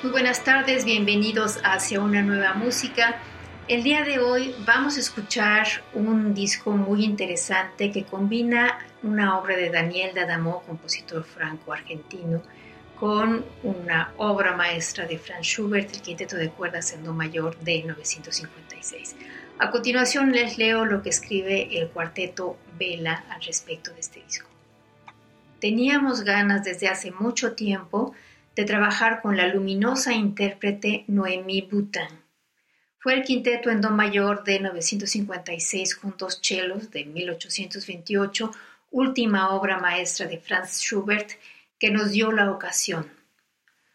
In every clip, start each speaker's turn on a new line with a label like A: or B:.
A: Muy buenas tardes, bienvenidos hacia una nueva música. El día de hoy vamos a escuchar un disco muy interesante que combina una obra de Daniel D'Adamo, compositor franco-argentino, con una obra maestra de Franz Schubert, el quinteto de cuerdas en do mayor de 1956. A continuación les leo lo que escribe el cuarteto Vela al respecto de este disco. Teníamos ganas desde hace mucho tiempo trabajar con la luminosa intérprete Noemí Boutin. Fue el quinteto en do mayor de 956 con dos chelos de 1828, última obra maestra de Franz Schubert, que nos dio la ocasión.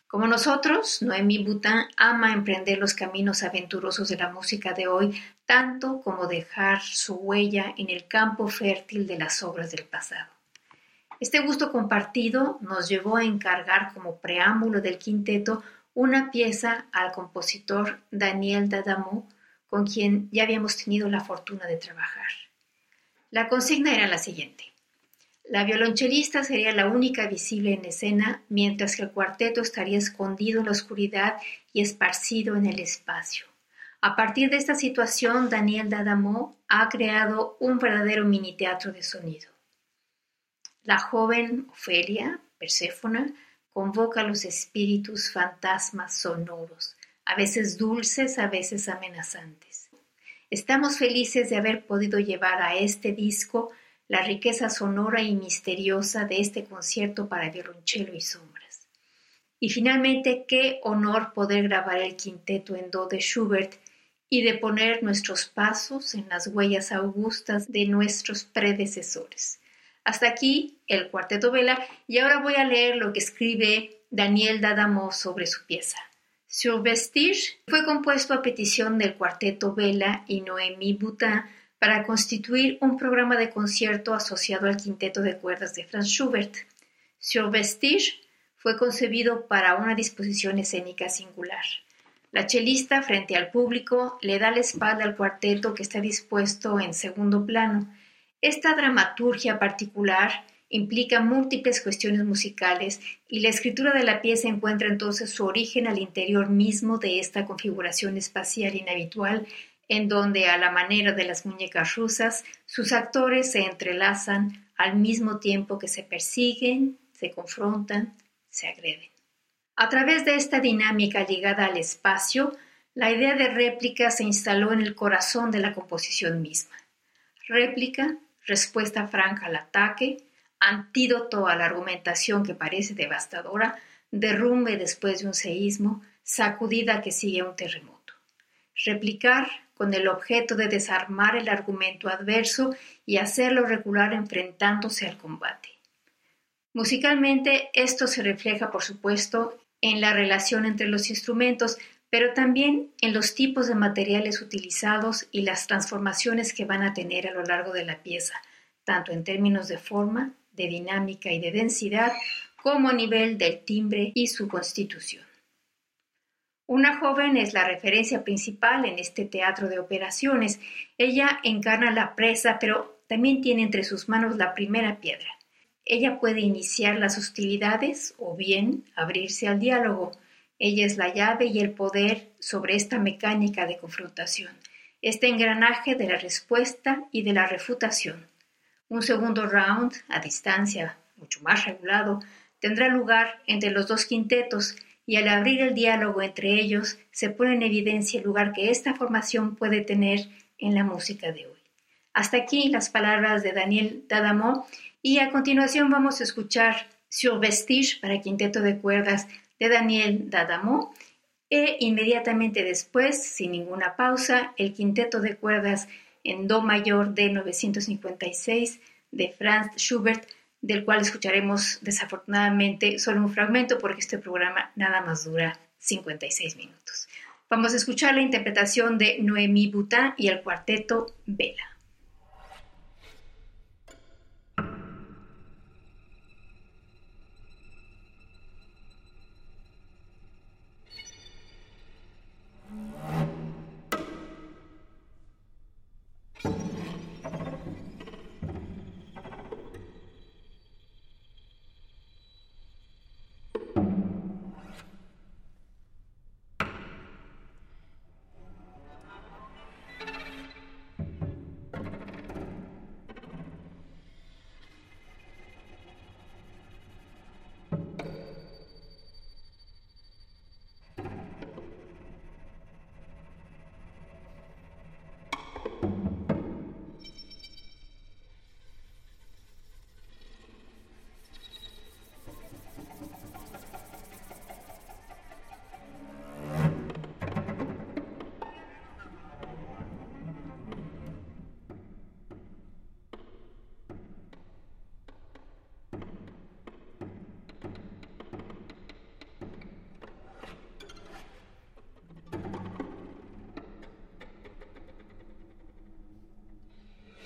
A: Como nosotros, Noemí Boutin ama emprender los caminos aventurosos de la música de hoy, tanto como dejar su huella en el campo fértil de las obras del pasado. Este gusto compartido nos llevó a encargar como preámbulo del quinteto una pieza al compositor Daniel D'Adamo, con quien ya habíamos tenido la fortuna de trabajar. La consigna era la siguiente. La violonchelista sería la única visible en escena, mientras que el cuarteto estaría escondido en la oscuridad y esparcido en el espacio. A partir de esta situación, Daniel D'Adamo ha creado un verdadero mini teatro de sonido. La joven Ofelia, Perséfona, convoca a los espíritus fantasmas sonoros, a veces dulces, a veces amenazantes. Estamos felices de haber podido llevar a este disco la riqueza sonora y misteriosa de este concierto para violonchelo y sombras. Y finalmente, qué honor poder grabar el quinteto en do de Schubert y de poner nuestros pasos en las huellas augustas de nuestros predecesores. Hasta aquí el cuarteto Vela y ahora voy a leer lo que escribe Daniel D'Adamo sobre su pieza. Sur Vestige fue compuesto a petición del cuarteto Vela y Noémie Boutin para constituir un programa de concierto asociado al quinteto de cuerdas de Franz Schubert. Sur Vestige fue concebido para una disposición escénica singular. La chelista, frente al público, le da la espalda al cuarteto que está dispuesto en segundo plano esta dramaturgia particular implica múltiples cuestiones musicales y la escritura de la pieza encuentra entonces su origen al interior mismo de esta configuración espacial inhabitual en donde a la manera de las muñecas rusas sus actores se entrelazan al mismo tiempo que se persiguen, se confrontan, se agreden. A través de esta dinámica ligada al espacio, la idea de réplica se instaló en el corazón de la composición misma. Réplica respuesta franca al ataque, antídoto a la argumentación que parece devastadora, derrumbe después de un seísmo, sacudida que sigue un terremoto. Replicar con el objeto de desarmar el argumento adverso y hacerlo regular enfrentándose al combate. Musicalmente, esto se refleja, por supuesto, en la relación entre los instrumentos, pero también en los tipos de materiales utilizados y las transformaciones que van a tener a lo largo de la pieza, tanto en términos de forma, de dinámica y de densidad, como a nivel del timbre y su constitución. Una joven es la referencia principal en este teatro de operaciones. Ella encarna la presa, pero también tiene entre sus manos la primera piedra. Ella puede iniciar las hostilidades o bien abrirse al diálogo, ella es la llave y el poder sobre esta mecánica de confrontación, este engranaje de la respuesta y de la refutación. Un segundo round, a distancia mucho más regulado, tendrá lugar entre los dos quintetos y al abrir el diálogo entre ellos se pone en evidencia el lugar que esta formación puede tener en la música de hoy. Hasta aquí las palabras de Daniel Dadamo y a continuación vamos a escuchar Sur Vestige para quinteto de cuerdas de Daniel Dadamo e inmediatamente después, sin ninguna pausa, el quinteto de cuerdas en Do mayor de 956 de Franz Schubert del cual escucharemos desafortunadamente solo un fragmento porque este programa nada más dura 56 minutos. Vamos a escuchar la interpretación de Noémie Boutin y el cuarteto Vela.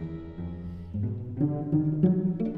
A: thank you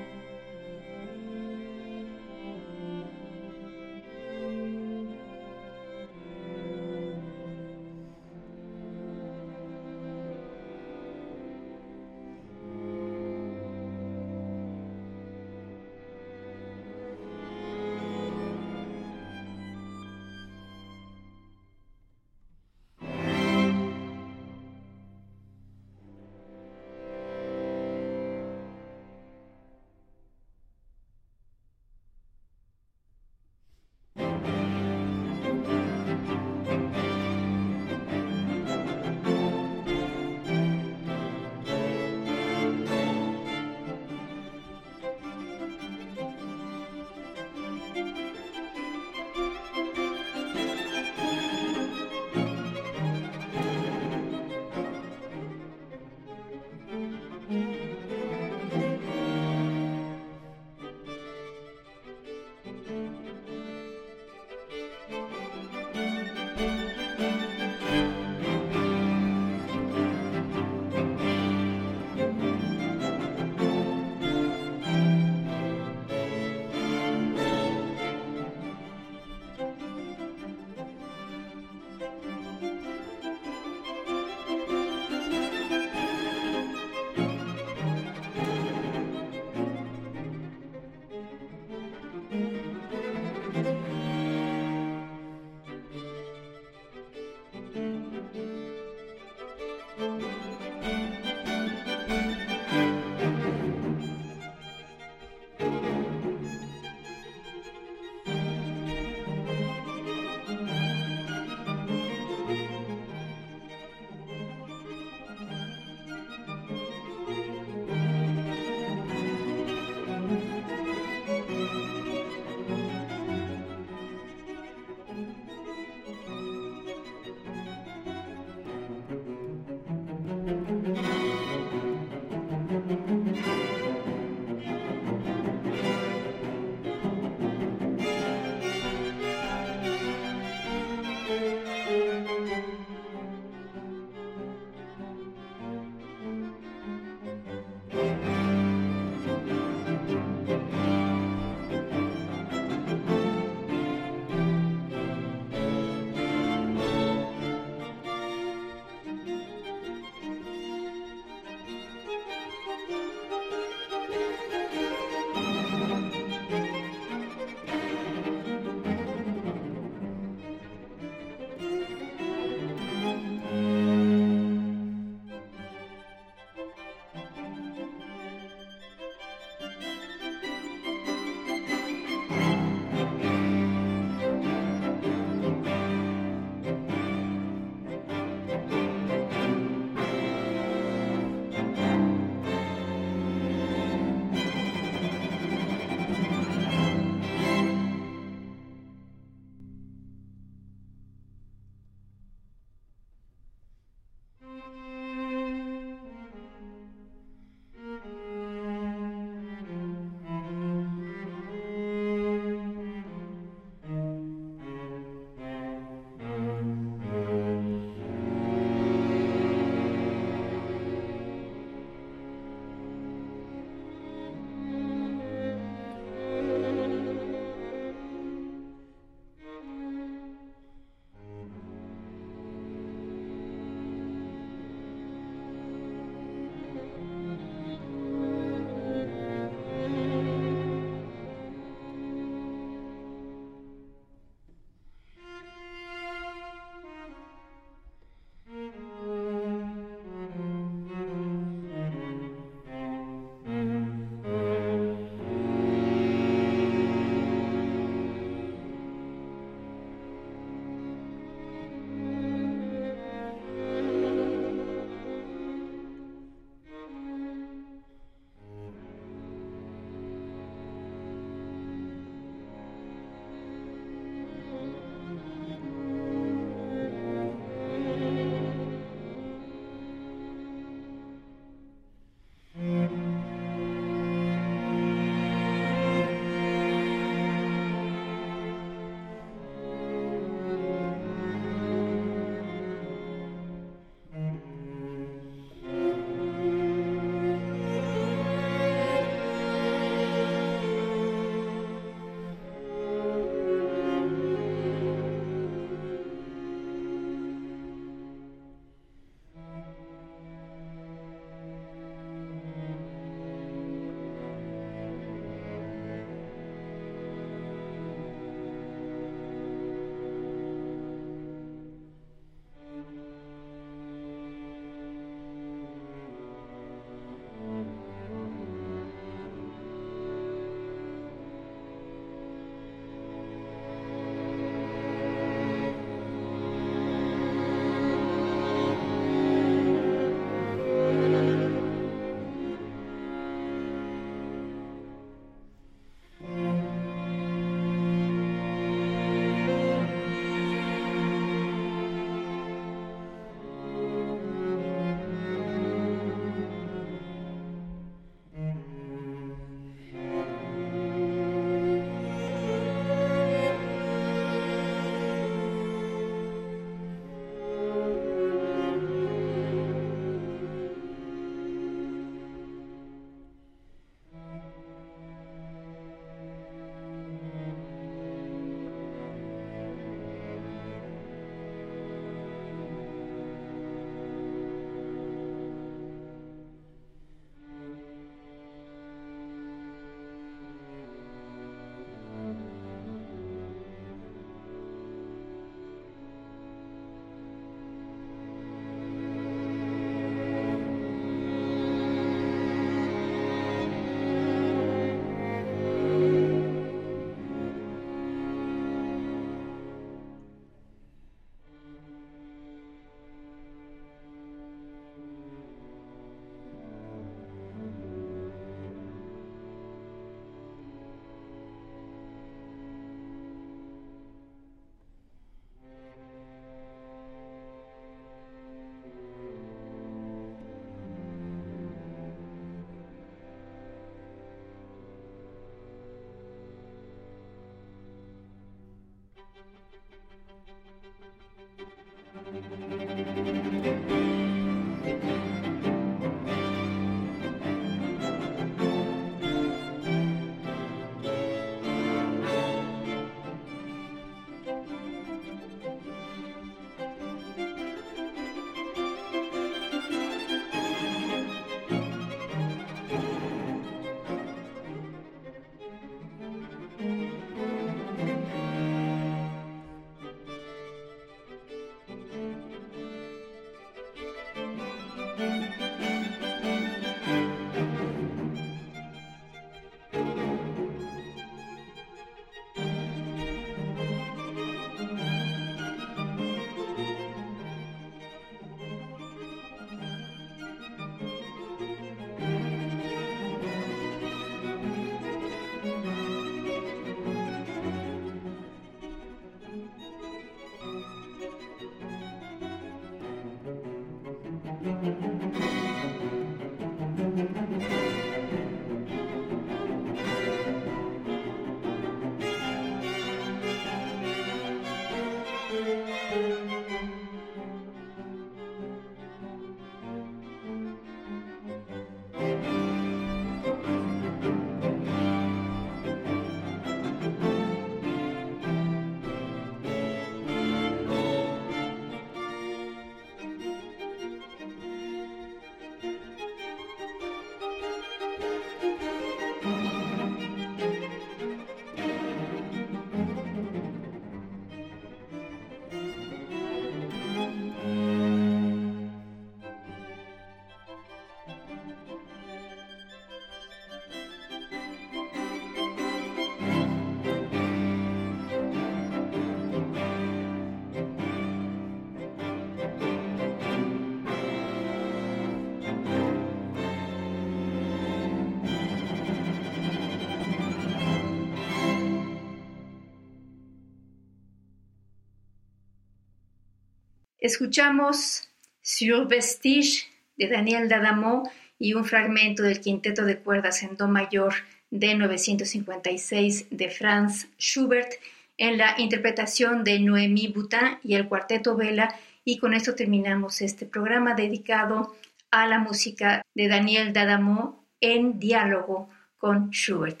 A: Escuchamos Sur Vestige de Daniel Dadamo y un fragmento del quinteto de cuerdas en Do mayor de 956 de Franz Schubert en la interpretación de Noémie Boutin y el cuarteto Vela y con esto terminamos este programa dedicado a la música de Daniel Dadamo en diálogo con Schubert.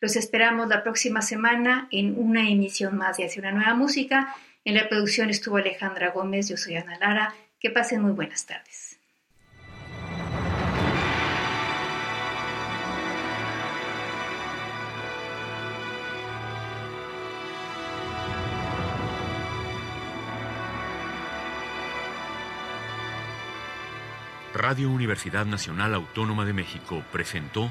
A: Los esperamos la próxima semana en una emisión más de Hacia una nueva música en la producción estuvo Alejandra Gómez, yo soy Ana Lara. Que pasen muy buenas tardes.
B: Radio Universidad Nacional Autónoma de México presentó